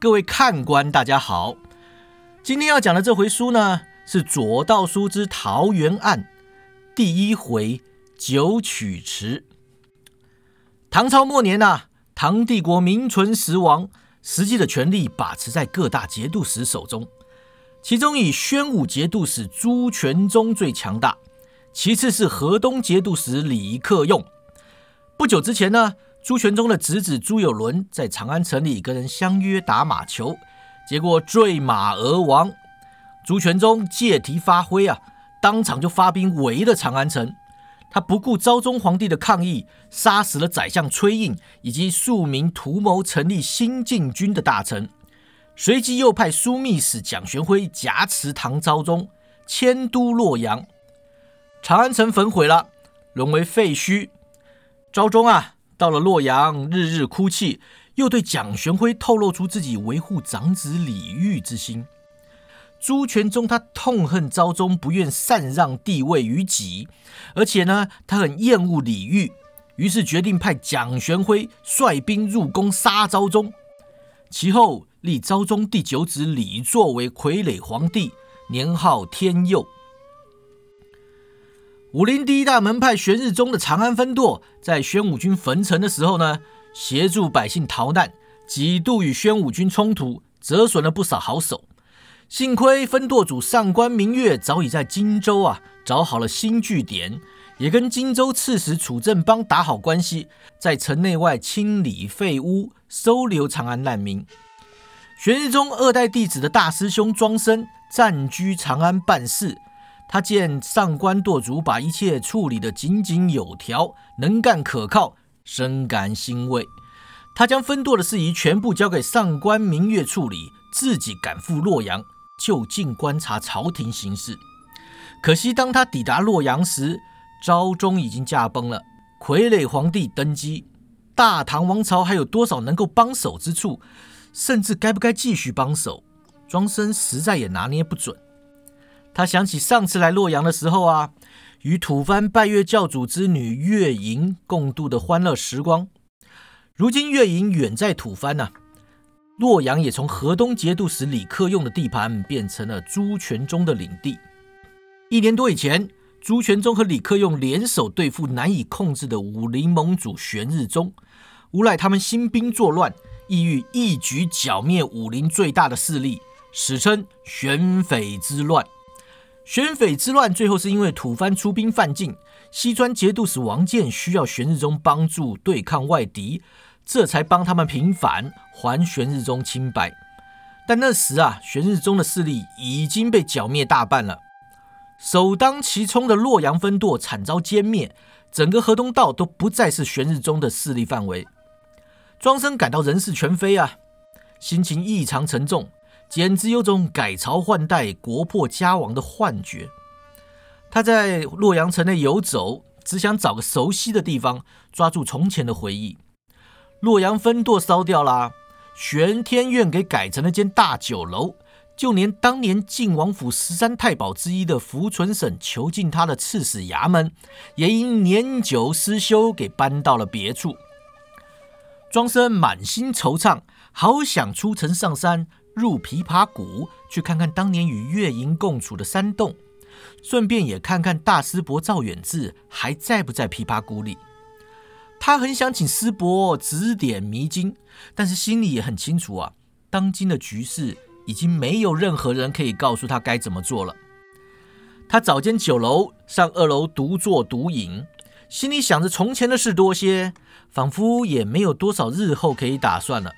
各位看官，大家好。今天要讲的这回书呢，是《左道书之桃园案》第一回九曲池。唐朝末年呐，唐帝国名存实亡，实际的权力把持在各大节度使手中。其中以宣武节度使朱全忠最强大，其次是河东节度使李克用。不久之前呢，朱全忠的侄子朱友伦在长安城里跟人相约打马球，结果坠马而亡。朱全忠借题发挥啊，当场就发兵围了长安城。他不顾昭宗皇帝的抗议，杀死了宰相崔胤以及数名图谋成立新禁军的大臣。随即又派枢密使蒋玄辉挟持唐昭宗，迁都洛阳。长安城焚毁了，沦为废墟。昭宗啊，到了洛阳，日日哭泣，又对蒋玄辉透露出自己维护长子李煜之心。朱全忠他痛恨昭宗不愿禅让帝位于己，而且呢，他很厌恶李煜，于是决定派蒋玄辉率兵入宫杀昭宗。其后立昭宗第九子李作为傀儡皇帝，年号天佑。武林第一大门派玄日宗的长安分舵，在宣武军焚城的时候呢，协助百姓逃难，几度与宣武军冲突，折损了不少好手。幸亏分舵主上官明月早已在荆州啊找好了新据点，也跟荆州刺史楚正邦打好关系，在城内外清理废屋，收留长安难民。玄日宗二代弟子的大师兄庄生暂居长安办事，他见上官舵主把一切处理得井井有条，能干可靠，深感欣慰。他将分舵的事宜全部交给上官明月处理，自己赶赴洛阳。就近观察朝廷形势，可惜当他抵达洛阳时，昭宗已经驾崩了，傀儡皇帝登基，大唐王朝还有多少能够帮手之处？甚至该不该继续帮手？庄生实在也拿捏不准。他想起上次来洛阳的时候啊，与吐蕃拜月教主之女月莹共度的欢乐时光。如今月莹远在吐蕃呢。洛阳也从河东节度使李克用的地盘变成了朱全忠的领地。一年多以前，朱全忠和李克用联手对付难以控制的武林盟主玄日宗，无赖他们兴兵作乱，意欲一举剿灭武林最大的势力，史称玄匪之乱。玄匪之乱最后是因为吐蕃出兵犯境，西川节度使王建需要玄日宗帮助对抗外敌。这才帮他们平反，还玄日宗清白。但那时啊，玄日宗的势力已经被剿灭大半了。首当其冲的洛阳分舵惨遭歼灭，整个河东道都不再是玄日宗的势力范围。庄生感到人事全非啊，心情异常沉重，简直有种改朝换代、国破家亡的幻觉。他在洛阳城内游走，只想找个熟悉的地方，抓住从前的回忆。洛阳分舵烧掉了，玄天院给改成了间大酒楼，就连当年晋王府十三太保之一的福存省囚禁他的刺史衙门，也因年久失修给搬到了别处。庄生满心惆怅，好想出城上山，入琵琶谷去看看当年与月莹共处的山洞，顺便也看看大师伯赵远志还在不在琵琶谷里。他很想请师伯指点迷津，但是心里也很清楚啊，当今的局势已经没有任何人可以告诉他该怎么做了。他找间酒楼，上二楼独坐独饮，心里想着从前的事多些，仿佛也没有多少日后可以打算了。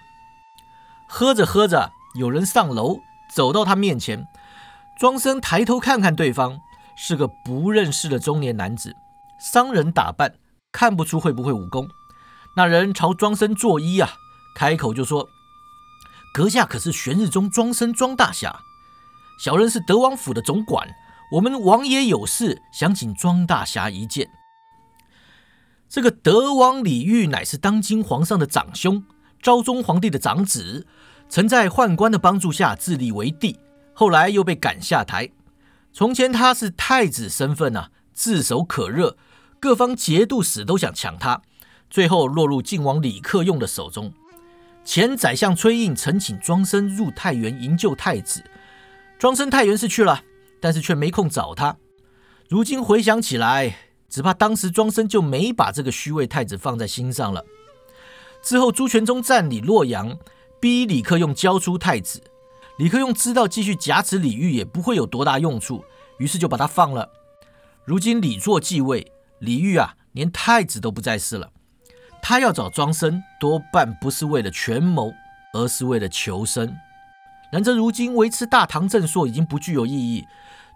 喝着喝着，有人上楼，走到他面前，庄生抬头看看对方，是个不认识的中年男子，商人打扮。看不出会不会武功，那人朝庄生作揖啊，开口就说：“阁下可是玄日宗庄生庄大侠？小人是德王府的总管，我们王爷有事想请庄大侠一见。”这个德王李煜乃是当今皇上的长兄，昭宗皇帝的长子，曾在宦官的帮助下自立为帝，后来又被赶下台。从前他是太子身份啊，炙手可热。各方节度使都想抢他，最后落入晋王李克用的手中。前宰相崔胤曾请庄生入太原营救太子，庄生太原是去了，但是却没空找他。如今回想起来，只怕当时庄生就没把这个虚位太子放在心上了。之后朱全忠占领洛阳，逼李克用交出太子。李克用知道继续挟持李煜也不会有多大用处，于是就把他放了。如今李作继位，李煜啊，连太子都不再是了。他要找庄生，多半不是为了权谋，而是为了求生。然则如今维持大唐正朔已经不具有意义，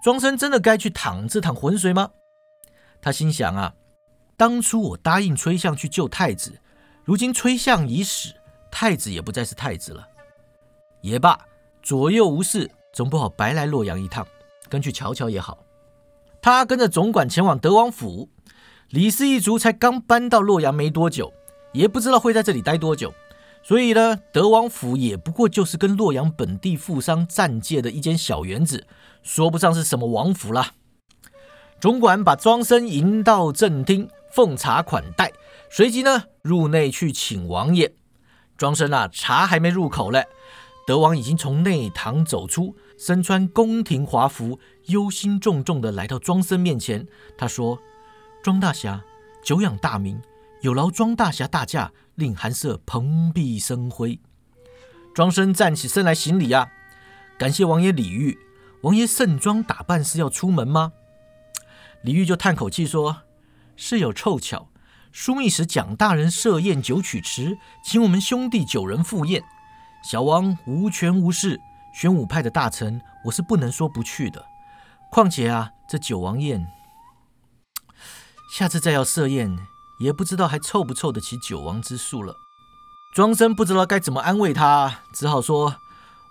庄生真的该去淌这趟浑水吗？他心想啊，当初我答应崔相去救太子，如今崔相已死，太子也不再是太子了。也罢，左右无事，总不好白来洛阳一趟，跟去瞧瞧也好。他跟着总管前往德王府。李氏一族才刚搬到洛阳没多久，也不知道会在这里待多久，所以呢，德王府也不过就是跟洛阳本地富商暂借的一间小园子，说不上是什么王府啦。总管把庄生迎到正厅，奉茶款待，随即呢，入内去请王爷。庄生啊，茶还没入口嘞，德王已经从内堂走出，身穿宫廷华服，忧心忡忡地来到庄生面前。他说。庄大侠久仰大名，有劳庄大侠大驾，令寒舍蓬荜生辉。庄生站起身来行礼啊，感谢王爷礼遇。王爷盛装打扮是要出门吗？李煜就叹口气说：“是有凑巧，枢密使蒋大人设宴九曲池，请我们兄弟九人赴宴。小王无权无势，玄武派的大臣，我是不能说不去的。况且啊，这九王宴……”下次再要设宴，也不知道还凑不凑得起九王之数了。庄生不知道该怎么安慰他，只好说：“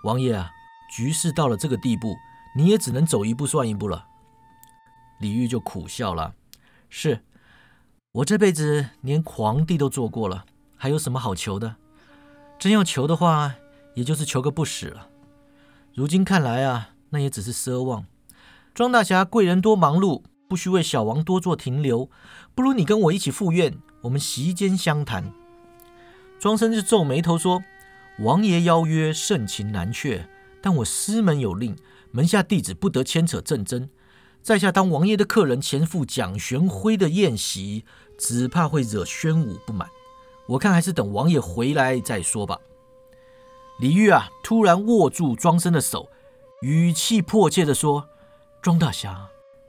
王爷啊，局势到了这个地步，你也只能走一步算一步了。”李煜就苦笑了：“是我这辈子连皇帝都做过了，还有什么好求的？真要求的话，也就是求个不死了。如今看来啊，那也只是奢望。庄大侠贵人多忙碌。”不需为小王多做停留，不如你跟我一起赴宴，我们席间相谈。庄生就皱眉头说：“王爷邀约，盛情难却，但我师门有令，门下弟子不得牵扯政争。在下当王爷的客人，前赴蒋玄辉的宴席，只怕会惹宣武不满。我看还是等王爷回来再说吧。”李煜啊，突然握住庄生的手，语气迫切地说：“庄大侠。”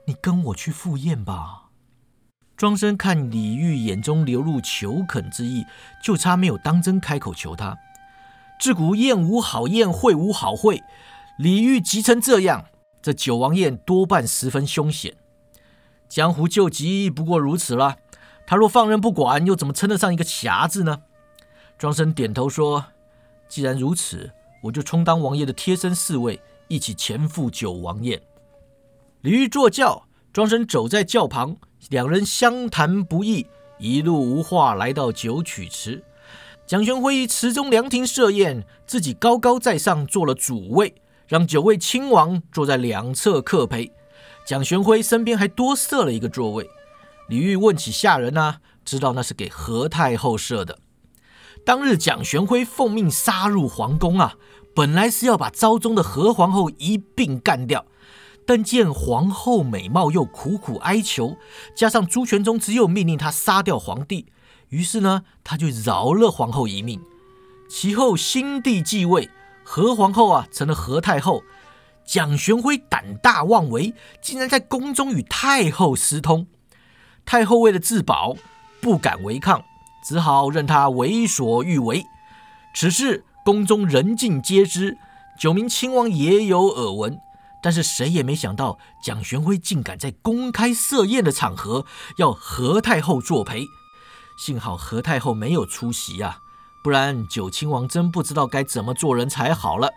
你跟我去赴宴吧。庄生看李煜眼中流露求恳之意，就差没有当真开口求他。自古宴无好宴，会无好会。李煜急成这样，这九王宴多半十分凶险。江湖救急不过如此了。他若放任不管，又怎么称得上一个侠字呢？庄生点头说：“既然如此，我就充当王爷的贴身侍卫，一起前赴九王宴。”李煜坐轿，庄生走在轿旁，两人相谈不易，一路无话，来到九曲池。蒋玄辉池中凉亭设宴，自己高高在上做了主位，让九位亲王坐在两侧客陪。蒋玄辉身边还多设了一个座位。李煜问起下人啊，知道那是给何太后设的。当日蒋玄辉奉命杀入皇宫啊，本来是要把昭宗的何皇后一并干掉。但见皇后美貌又苦苦哀求，加上朱全忠只有命令他杀掉皇帝，于是呢，他就饶了皇后一命。其后新帝继位，何皇后啊成了何太后。蒋玄辉胆大妄为，竟然在宫中与太后私通。太后为了自保，不敢违抗，只好任他为所欲为。此事宫中人尽皆知，九名亲王也有耳闻。但是谁也没想到，蒋玄辉竟敢在公开设宴的场合要何太后作陪。幸好何太后没有出席啊，不然九亲王真不知道该怎么做人才好了。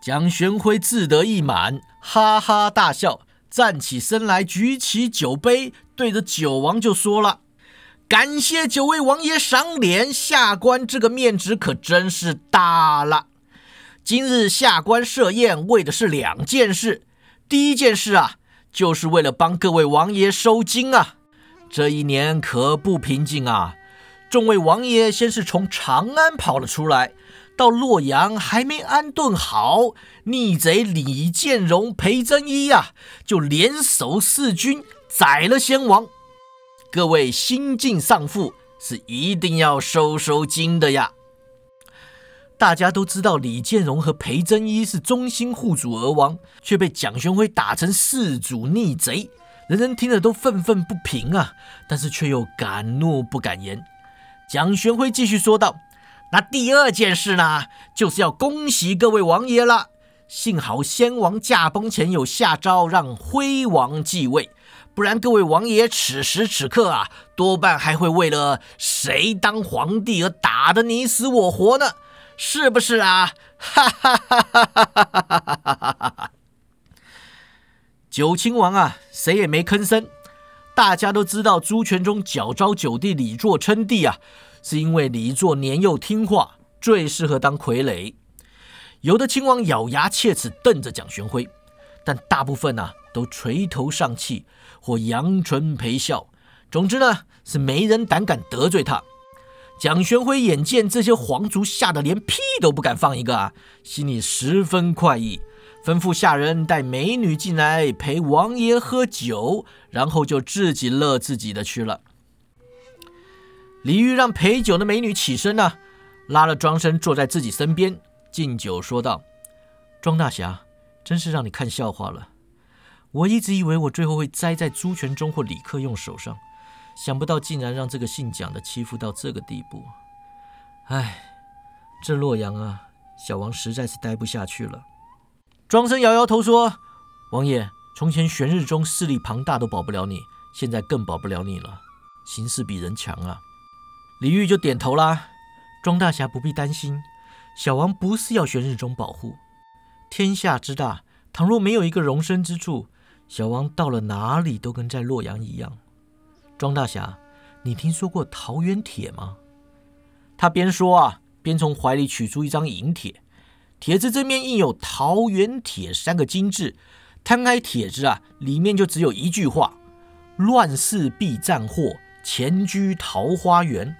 蒋玄辉自得意满，哈哈大笑，站起身来，举起酒杯，对着九王就说了：“感谢九位王爷赏脸，下官这个面子可真是大了。”今日下官设宴，为的是两件事。第一件事啊，就是为了帮各位王爷收金啊。这一年可不平静啊，众位王爷先是从长安跑了出来，到洛阳还没安顿好，逆贼李建荣、裴真一呀，就联手四军宰了先王。各位新晋丧父是一定要收收惊的呀！大家都知道李建荣和裴真一是忠心护主而亡，却被蒋玄辉打成弑主逆贼，人人听了都愤愤不平啊！但是却又敢怒不敢言。蒋玄辉继续说道：“那第二件事呢，就是要恭喜各位王爷了。幸好先王驾崩前有下诏让辉王继位。”不然，各位王爷此时此刻啊，多半还会为了谁当皇帝而打得你死我活呢，是不是啊？哈哈哈哈哈哈哈哈哈！九亲王啊，谁也没吭声。大家都知道朱全忠矫诏九弟李作称帝啊，是因为李作年幼听话，最适合当傀儡。有的亲王咬牙切齿瞪着蒋玄辉，但大部分呢，都垂头丧气。或扬唇陪笑，总之呢，是没人胆敢得罪他。蒋玄辉眼见这些皇族吓得连屁都不敢放一个啊，心里十分快意，吩咐下人带美女进来陪王爷喝酒，然后就自己乐自己的去了。李煜让陪酒的美女起身呢，拉了庄生坐在自己身边敬酒，说道：“庄大侠，真是让你看笑话了。”我一直以为我最后会栽在朱全忠或李克用手上，想不到竟然让这个姓蒋的欺负到这个地步。唉，这洛阳啊，小王实在是待不下去了。庄生摇摇头说：“王爷，从前玄日中势力庞大都保不了你，现在更保不了你了。形势比人强啊。”李煜就点头啦：“庄大侠不必担心，小王不是要玄日中保护。天下之大，倘若没有一个容身之处。”小王到了哪里都跟在洛阳一样。庄大侠，你听说过桃园帖吗？他边说啊，边从怀里取出一张银帖，帖子正面印有“桃园帖”三个金字。摊开帖子啊，里面就只有一句话：“乱世必战祸，前居桃花源。”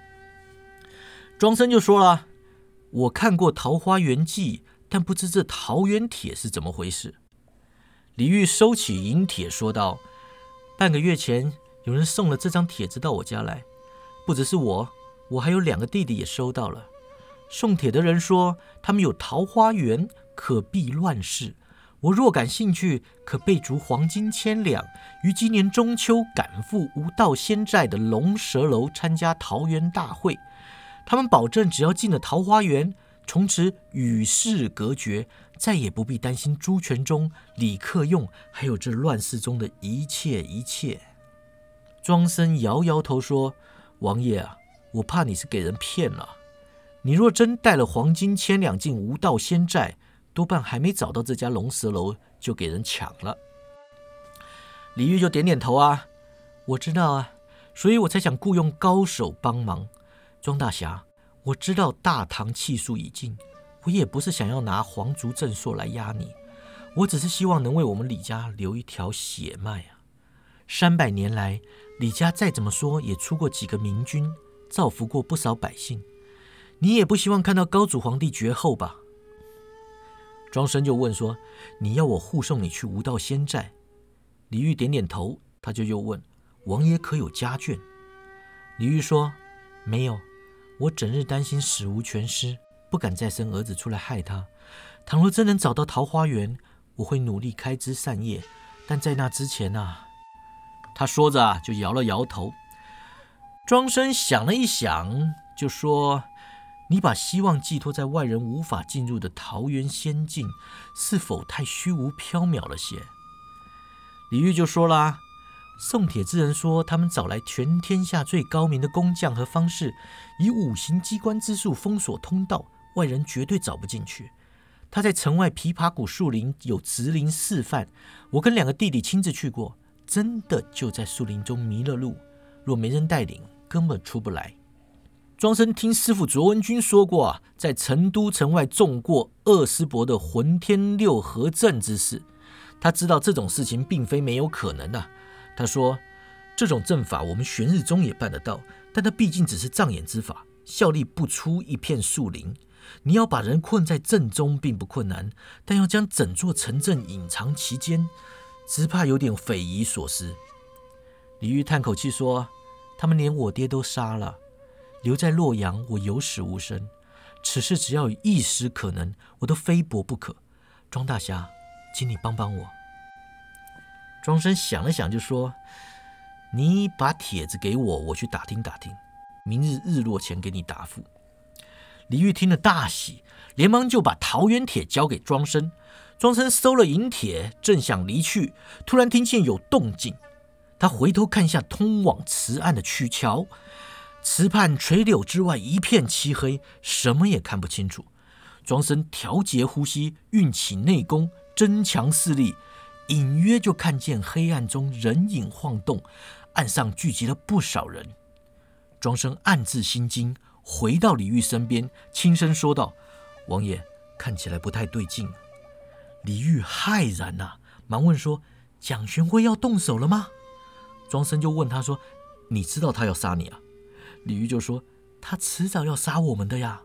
庄生就说了：“我看过《桃花源记》，但不知这桃源帖是怎么回事。”李煜收起银帖，说道：“半个月前，有人送了这张帖子到我家来，不只是我，我还有两个弟弟也收到了。送帖的人说，他们有桃花源，可避乱世。我若感兴趣，可备足黄金千两，于今年中秋赶赴无道仙寨的龙蛇楼参加桃园大会。他们保证，只要进了桃花源，从此与世隔绝。”再也不必担心朱全忠、李克用，还有这乱世中的一切一切。庄生摇摇头说：“王爷啊，我怕你是给人骗了。你若真带了黄金千两进无道仙寨，多半还没找到这家龙蛇楼，就给人抢了。”李煜就点点头啊，我知道啊，所以我才想雇佣高手帮忙。庄大侠，我知道大唐气数已尽。我也不是想要拿皇族正朔来压你，我只是希望能为我们李家留一条血脉啊！三百年来，李家再怎么说也出过几个明君，造福过不少百姓。你也不希望看到高祖皇帝绝后吧？庄生就问说：“你要我护送你去无道仙寨？”李煜点点头，他就又问：“王爷可有家眷？”李煜说：“没有，我整日担心死无全尸。”不敢再生儿子出来害他。倘若真能找到桃花源，我会努力开枝散叶。但在那之前啊，他说着，就摇了摇头。庄生想了一想，就说：“你把希望寄托在外人无法进入的桃源仙境，是否太虚无缥缈了些？”李煜就说啦：“送帖之人说，他们找来全天下最高明的工匠和方士，以五行机关之术封锁通道。”外人绝对找不进去。他在城外枇杷谷树林有直林示范，我跟两个弟弟亲自去过，真的就在树林中迷了路。若没人带领，根本出不来。庄生听师傅卓文君说过啊，在成都城外中过二师伯的浑天六合阵之事，他知道这种事情并非没有可能啊。他说：“这种阵法我们玄日宗也办得到，但它毕竟只是障眼之法，效力不出一片树林。你要把人困在阵中并不困难，但要将整座城镇隐藏其间，只怕有点匪夷所思。”李煜叹口气说：“他们连我爹都杀了，留在洛阳，我有死无生。此事只要有一丝可能，我都非搏不可。庄大侠，请你帮帮我。”庄生想了想，就说：“你把帖子给我，我去打听打听，明日日落前给你答复。”李煜听了大喜，连忙就把桃园帖交给庄生。庄生收了银帖，正想离去，突然听见有动静。他回头看下通往池岸的曲桥，池畔垂柳之外一片漆黑，什么也看不清楚。庄生调节呼吸，运起内功，增强视力。隐约就看见黑暗中人影晃动，岸上聚集了不少人。庄生暗自心惊，回到李煜身边，轻声说道：“王爷，看起来不太对劲。”李煜骇然呐，忙问说：“蒋玄辉要动手了吗？”庄生就问他说：“你知道他要杀你啊？”李煜就说：“他迟早要杀我们的呀。”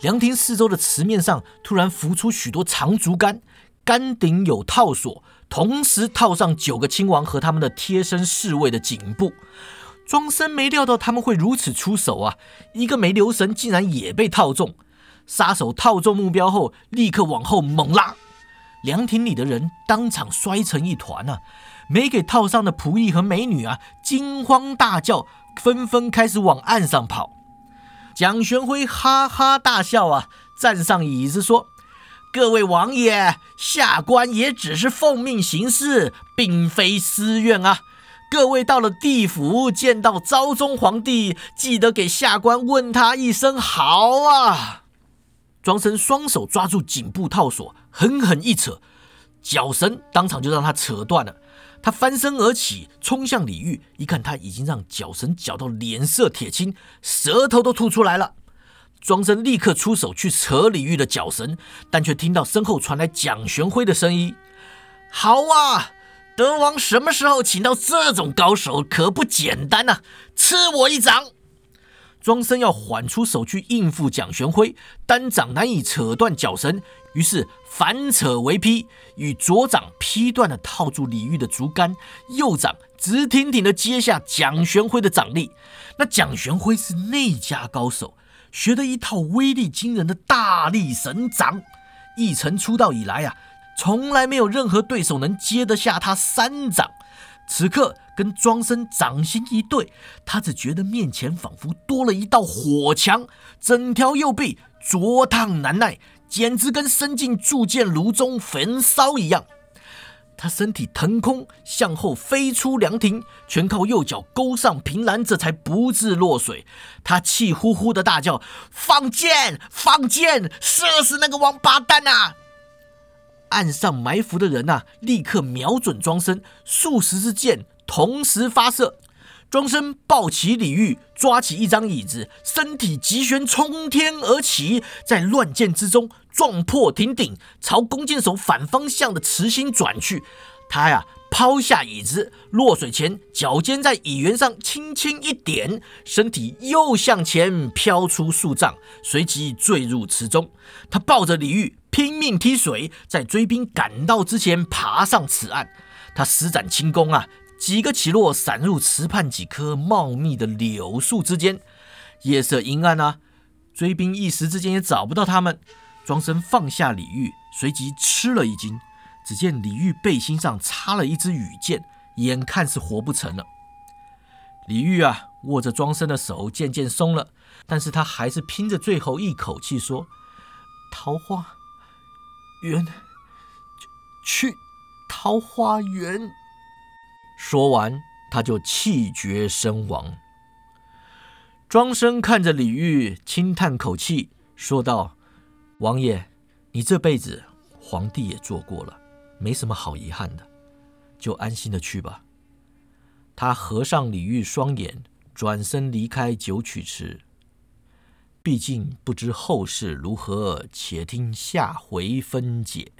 凉亭四周的池面上突然浮出许多长竹竿。杆顶有套索，同时套上九个亲王和他们的贴身侍卫的颈部。庄生没料到他们会如此出手啊！一个没留神，竟然也被套中。杀手套中目标后，立刻往后猛拉，凉亭里的人当场摔成一团啊！没给套上的仆役和美女啊，惊慌大叫，纷纷开始往岸上跑。蒋玄辉哈哈大笑啊，站上椅子说。各位王爷，下官也只是奉命行事，并非私怨啊。各位到了地府见到昭宗皇帝，记得给下官问他一声好啊。庄生双手抓住颈部套索，狠狠一扯，绞绳当场就让他扯断了。他翻身而起，冲向李煜，一看他已经让绞绳绞到脸色铁青，舌头都吐出来了。庄生立刻出手去扯李煜的脚绳，但却听到身后传来蒋玄辉的声音：“好啊，德王什么时候请到这种高手，可不简单呐！吃我一掌！”庄生要缓出手去应付蒋玄辉，单掌难以扯断脚绳，于是反扯为劈，与左掌劈断了套住李煜的竹竿，右掌直挺挺地接下蒋玄辉的掌力。那蒋玄辉是内家高手。学的一套威力惊人的大力神掌，一成出道以来啊，从来没有任何对手能接得下他三掌。此刻跟庄生掌心一对，他只觉得面前仿佛多了一道火墙，整条右臂灼烫难耐，简直跟伸进铸剑炉中焚烧一样。他身体腾空向后飞出凉亭，全靠右脚勾上平栏，这才不致落水。他气呼呼的大叫：“放箭！放箭！射死那个王八蛋啊！”岸上埋伏的人呐，立刻瞄准庄生，数十支箭同时发射。庄生抱起李煜，抓起一张椅子，身体急旋冲天而起，在乱箭之中撞破亭顶，朝弓箭手反方向的池心转去。他呀，抛下椅子，落水前脚尖在椅缘上轻轻一点，身体又向前飘出数丈，随即坠入池中。他抱着李煜拼命踢水，在追兵赶到之前爬上此岸。他施展轻功啊！几个起落，闪入池畔几棵茂密的柳树之间。夜色阴暗啊，追兵一时之间也找不到他们。庄生放下李玉，随即吃了一惊，只见李玉背心上插了一支羽箭，眼看是活不成了。李玉啊，握着庄生的手渐渐松了，但是他还是拼着最后一口气说：“桃花源，去桃花源。”说完，他就气绝身亡。庄生看着李煜，轻叹口气，说道：“王爷，你这辈子皇帝也做过了，没什么好遗憾的，就安心的去吧。”他合上李煜双眼，转身离开九曲池。毕竟不知后事如何，且听下回分解。